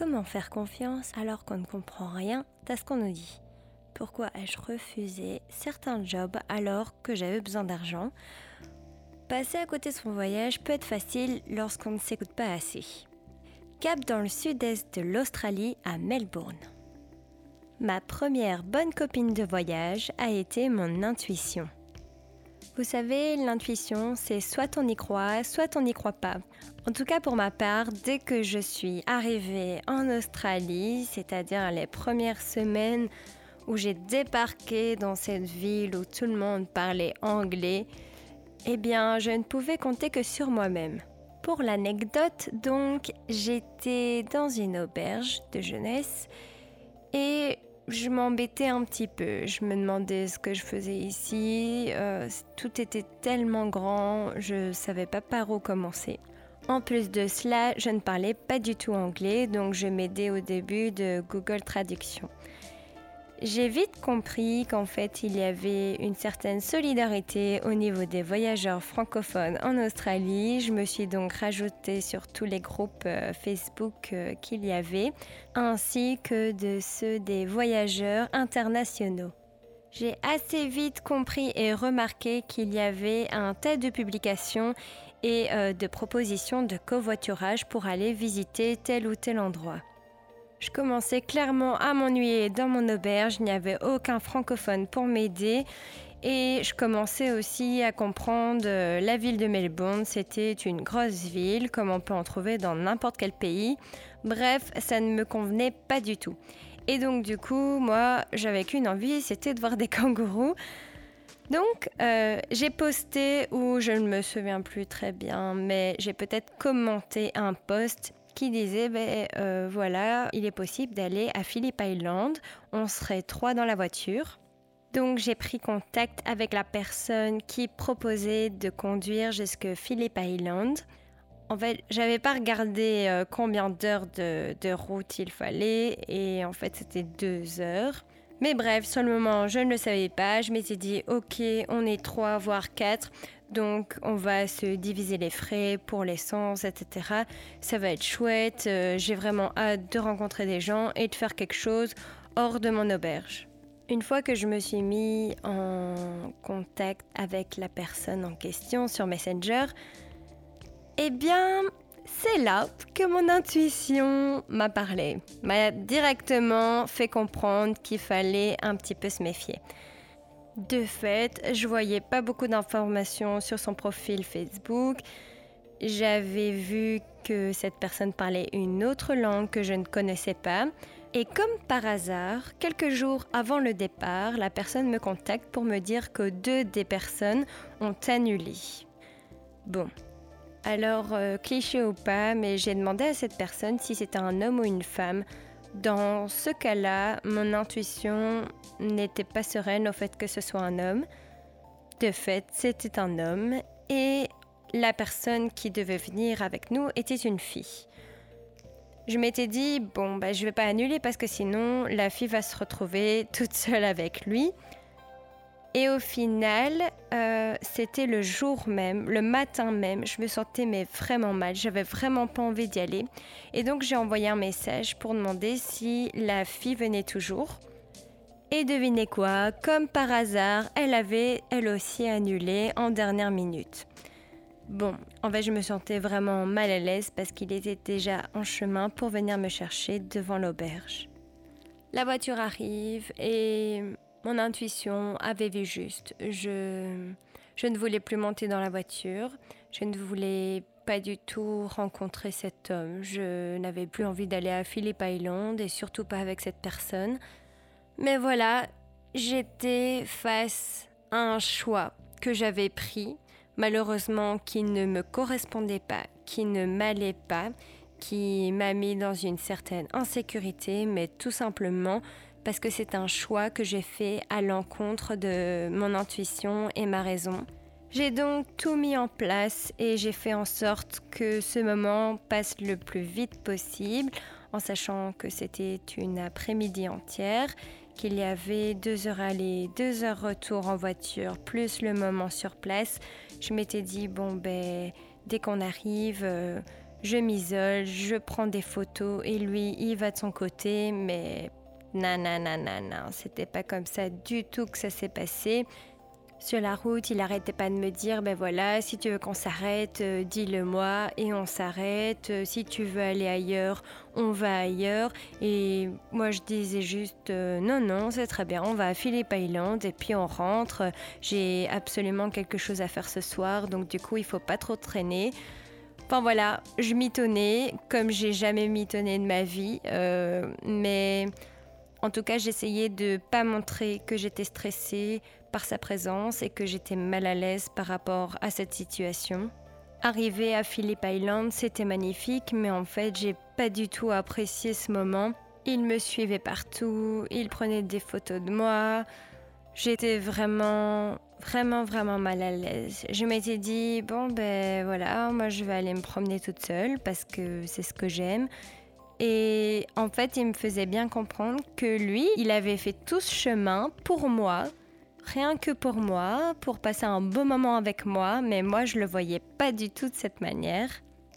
Comment faire confiance alors qu'on ne comprend rien à ce qu'on nous dit? Pourquoi ai-je refusé certains jobs alors que j'avais besoin d'argent? Passer à côté de son voyage peut être facile lorsqu'on ne s'écoute pas assez. Cap dans le sud-est de l'Australie à Melbourne. Ma première bonne copine de voyage a été mon intuition. Vous savez, l'intuition, c'est soit on y croit, soit on n'y croit pas. En tout cas pour ma part, dès que je suis arrivée en Australie, c'est-à-dire les premières semaines où j'ai débarqué dans cette ville où tout le monde parlait anglais, eh bien, je ne pouvais compter que sur moi-même. Pour l'anecdote, donc, j'étais dans une auberge de jeunesse et je m'embêtais un petit peu. Je me demandais ce que je faisais ici. Euh, tout était tellement grand, je ne savais pas par où commencer. En plus de cela, je ne parlais pas du tout anglais, donc je m'aidais au début de Google Traduction. J'ai vite compris qu'en fait il y avait une certaine solidarité au niveau des voyageurs francophones en Australie. Je me suis donc rajoutée sur tous les groupes euh, Facebook euh, qu'il y avait, ainsi que de ceux des voyageurs internationaux. J'ai assez vite compris et remarqué qu'il y avait un tas de publications et euh, de propositions de covoiturage pour aller visiter tel ou tel endroit. Je commençais clairement à m'ennuyer dans mon auberge, il n'y avait aucun francophone pour m'aider et je commençais aussi à comprendre euh, la ville de Melbourne, c'était une grosse ville comme on peut en trouver dans n'importe quel pays. Bref, ça ne me convenait pas du tout. Et donc du coup, moi, j'avais qu'une envie, c'était de voir des kangourous. Donc, euh, j'ai posté, ou je ne me souviens plus très bien, mais j'ai peut-être commenté un post disait ben, euh, voilà, il est possible d'aller à Phillip Island. On serait trois dans la voiture. Donc j'ai pris contact avec la personne qui proposait de conduire jusqu'à Phillip Island. En fait, j'avais pas regardé euh, combien d'heures de, de, route il fallait et en fait c'était deux heures. Mais bref, sur le moment, je ne le savais pas. Je m'étais dit, ok, on est trois, voire quatre. Donc, on va se diviser les frais pour l'essence, etc. Ça va être chouette. Euh, j'ai vraiment hâte de rencontrer des gens et de faire quelque chose hors de mon auberge. Une fois que je me suis mis en contact avec la personne en question sur Messenger, eh bien, c'est là que mon intuition m'a parlé, m'a directement fait comprendre qu'il fallait un petit peu se méfier. De fait, je voyais pas beaucoup d'informations sur son profil Facebook. J'avais vu que cette personne parlait une autre langue que je ne connaissais pas. Et comme par hasard, quelques jours avant le départ, la personne me contacte pour me dire que deux des personnes ont annulé. Bon, alors euh, cliché ou pas, mais j'ai demandé à cette personne si c'était un homme ou une femme dans ce cas-là, mon intuition n'était pas sereine au fait que ce soit un homme. De fait, c'était un homme et la personne qui devait venir avec nous était une fille. Je m'étais dit, bon, bah, je vais pas annuler parce que sinon la fille va se retrouver toute seule avec lui. Et au final, euh, c'était le jour même, le matin même, je me sentais mais vraiment mal, j'avais vraiment pas envie d'y aller. Et donc j'ai envoyé un message pour demander si la fille venait toujours. Et devinez quoi, comme par hasard, elle avait elle aussi annulé en dernière minute. Bon, en fait je me sentais vraiment mal à l'aise parce qu'il était déjà en chemin pour venir me chercher devant l'auberge. La voiture arrive et mon intuition avait vu juste. Je, je ne voulais plus monter dans la voiture. Je ne voulais pas du tout rencontrer cet homme. Je n'avais plus envie d'aller à Phillip Island et surtout pas avec cette personne. Mais voilà, j'étais face à un choix que j'avais pris, malheureusement qui ne me correspondait pas, qui ne m'allait pas, qui m'a mis dans une certaine insécurité, mais tout simplement parce que c'est un choix que j'ai fait à l'encontre de mon intuition et ma raison. J'ai donc tout mis en place et j'ai fait en sorte que ce moment passe le plus vite possible en sachant que c'était une après-midi entière, qu'il y avait deux heures aller, deux heures retour en voiture, plus le moment sur place. Je m'étais dit, bon ben, dès qu'on arrive, euh, je m'isole, je prends des photos et lui, il va de son côté, mais non, non, non, non, non, c'était pas comme ça du tout que ça s'est passé. Sur la route, il arrêtait pas de me dire, ben voilà, si tu veux qu'on s'arrête, euh, dis-le-moi et on s'arrête. Euh, si tu veux aller ailleurs, on va ailleurs. Et moi, je disais juste, euh, non, non, c'est très bien, on va à Phillip Island et puis on rentre. J'ai absolument quelque chose à faire ce soir, donc du coup, il faut pas trop traîner. Enfin voilà, je mitonnais comme j'ai jamais mitonné de ma vie, mais en tout cas, j'essayais de pas montrer que j'étais stressée par sa présence et que j'étais mal à l'aise par rapport à cette situation. Arriver à Phillip Island, c'était magnifique, mais en fait, j'ai pas du tout apprécié ce moment. Il me suivait partout, il prenait des photos de moi. J'étais vraiment, vraiment, vraiment mal à l'aise. Je m'étais dit, bon, ben voilà, moi je vais aller me promener toute seule parce que c'est ce que j'aime. Et en fait, il me faisait bien comprendre que lui, il avait fait tout ce chemin pour moi, rien que pour moi, pour passer un beau moment avec moi, mais moi, je le voyais pas du tout de cette manière.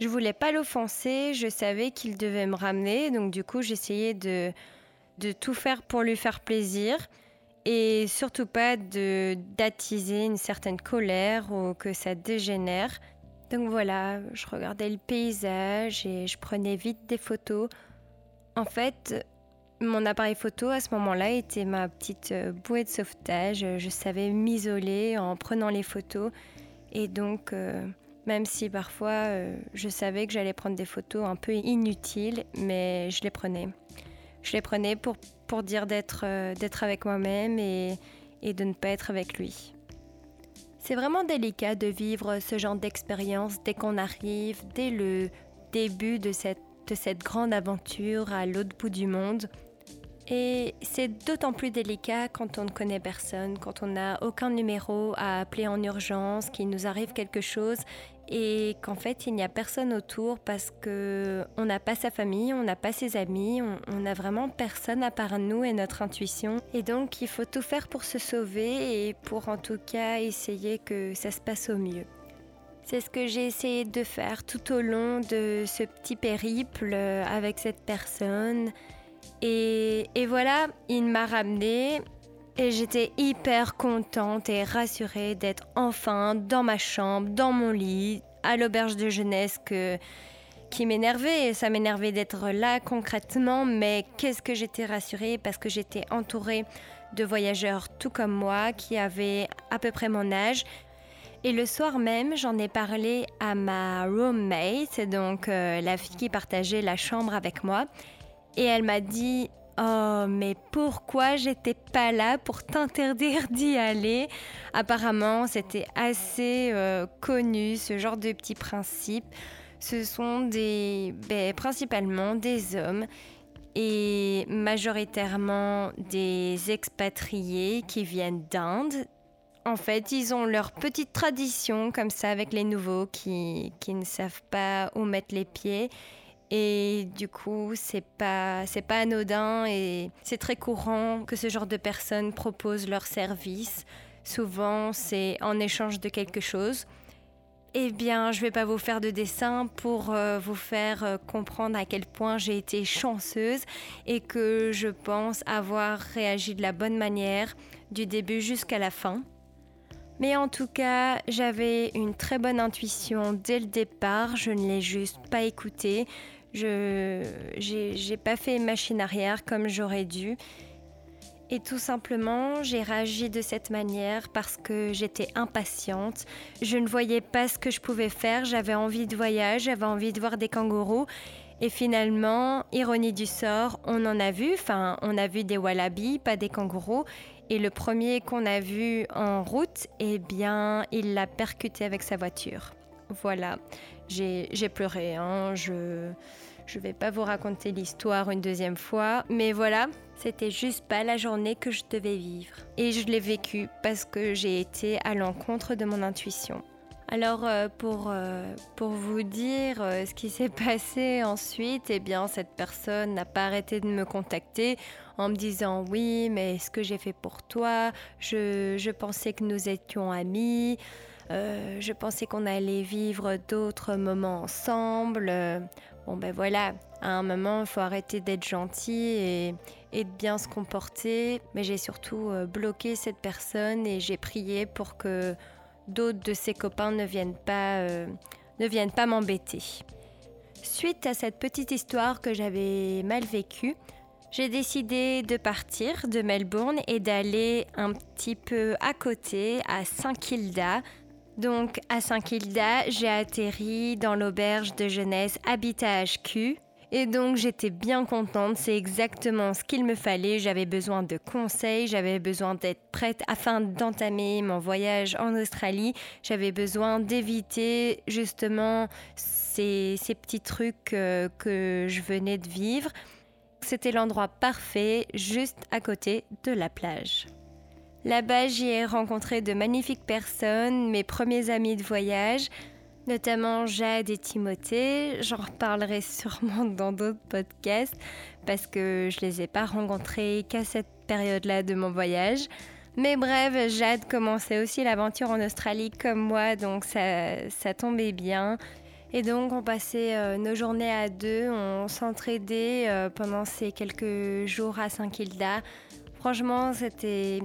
Je voulais pas l'offenser, je savais qu'il devait me ramener, donc du coup, j'essayais de, de tout faire pour lui faire plaisir et surtout pas de d'attiser une certaine colère ou que ça dégénère. Donc voilà, je regardais le paysage et je prenais vite des photos. En fait, mon appareil photo à ce moment-là était ma petite euh, bouée de sauvetage. Je savais m'isoler en prenant les photos. Et donc, euh, même si parfois euh, je savais que j'allais prendre des photos un peu inutiles, mais je les prenais. Je les prenais pour, pour dire d'être avec moi-même et, et de ne pas être avec lui. C'est vraiment délicat de vivre ce genre d'expérience dès qu'on arrive, dès le début de cette, de cette grande aventure à l'autre bout du monde. Et c'est d'autant plus délicat quand on ne connaît personne, quand on n'a aucun numéro à appeler en urgence, qu'il nous arrive quelque chose et qu'en fait il n'y a personne autour parce que on n'a pas sa famille, on n'a pas ses amis, on n'a vraiment personne à part nous et notre intuition. Et donc il faut tout faire pour se sauver et pour en tout cas essayer que ça se passe au mieux. C'est ce que j'ai essayé de faire tout au long de ce petit périple avec cette personne. Et, et voilà, il m'a ramené et j'étais hyper contente et rassurée d'être enfin dans ma chambre, dans mon lit, à l'auberge de jeunesse que, qui m'énervait. Ça m'énervait d'être là concrètement, mais qu'est-ce que j'étais rassurée? Parce que j'étais entourée de voyageurs tout comme moi qui avaient à peu près mon âge. Et le soir même, j'en ai parlé à ma roommate, donc euh, la fille qui partageait la chambre avec moi. Et elle m'a dit Oh, mais pourquoi j'étais pas là pour t'interdire d'y aller? Apparemment, c'était assez euh, connu, ce genre de petits principes. Ce sont des, ben, principalement des hommes et majoritairement des expatriés qui viennent d'Inde. En fait, ils ont leur petite tradition comme ça avec les nouveaux qui, qui ne savent pas où mettre les pieds et du coup, c'est pas, c'est pas anodin et c'est très courant que ce genre de personnes proposent leurs services. Souvent, c'est en échange de quelque chose. Eh bien, je vais pas vous faire de dessin pour euh, vous faire euh, comprendre à quel point j'ai été chanceuse et que je pense avoir réagi de la bonne manière du début jusqu'à la fin. Mais en tout cas, j'avais une très bonne intuition dès le départ, je ne l'ai juste pas écoutée. Je n'ai pas fait machine arrière comme j'aurais dû. Et tout simplement, j'ai réagi de cette manière parce que j'étais impatiente. Je ne voyais pas ce que je pouvais faire. J'avais envie de voyage, j'avais envie de voir des kangourous. Et finalement, ironie du sort, on en a vu. Enfin, on a vu des wallabies, pas des kangourous. Et le premier qu'on a vu en route, eh bien, il l'a percuté avec sa voiture. Voilà, j'ai pleuré. Hein. Je je vais pas vous raconter l'histoire une deuxième fois, mais voilà, c'était juste pas la journée que je devais vivre. Et je l'ai vécue parce que j'ai été à l'encontre de mon intuition. Alors euh, pour, euh, pour vous dire euh, ce qui s'est passé ensuite, eh bien cette personne n'a pas arrêté de me contacter en me disant oui mais ce que j'ai fait pour toi, je, je pensais que nous étions amis, je pensais qu'on allait vivre d'autres moments ensemble. Bon ben voilà, à un moment, il faut arrêter d'être gentil et, de bien se comporter. Mais j'ai surtout euh, bloqué cette personne et j'ai prié pour que d'autres de ses copains ne viennent pas, euh, ne viennent pas m'embêter. Suite à cette petite histoire que j'avais mal vécue, j'ai décidé de partir de Melbourne et d'aller un petit peu à côté, à Saint-Kilda, donc à Saint-Kilda, j'ai atterri dans l'auberge de jeunesse Habitat HQ. Et donc j'étais bien contente, c'est exactement ce qu'il me fallait. J'avais besoin de conseils, j'avais besoin d'être prête afin d'entamer mon voyage en Australie. J'avais besoin d'éviter justement ces, petits trucs euh, que je venais de vivre. C'était l'endroit parfait, juste à côté de la plage. Là-bas, j'y ai rencontré de magnifiques personnes, mes premiers amis de voyage, notamment Jade et Timothée. J'en reparlerai sûrement dans d'autres podcasts parce que je les ai pas rencontrés qu'à cette période-là de mon voyage. Mais bref, Jade commençait aussi l'aventure en Australie comme moi, donc ça, ça tombait bien. Et donc on passait euh, nos journées à deux, on s'entraidait euh, pendant ces quelques jours à Saint-Kilda. Franchement, c'était,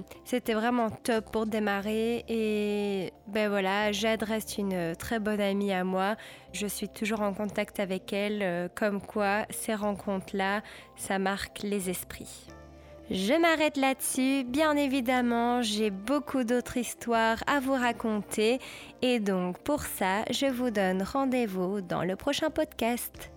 vraiment top pour démarrer. Et ben voilà, Jade reste une très bonne amie à moi. Je suis toujours en contact avec elle, euh, comme quoi ces rencontres-là, ça marque les esprits. Je m'arrête là-dessus. Bien évidemment, j'ai beaucoup d'autres histoires à vous raconter. Et donc, pour ça, je vous donne rendez-vous dans le prochain podcast.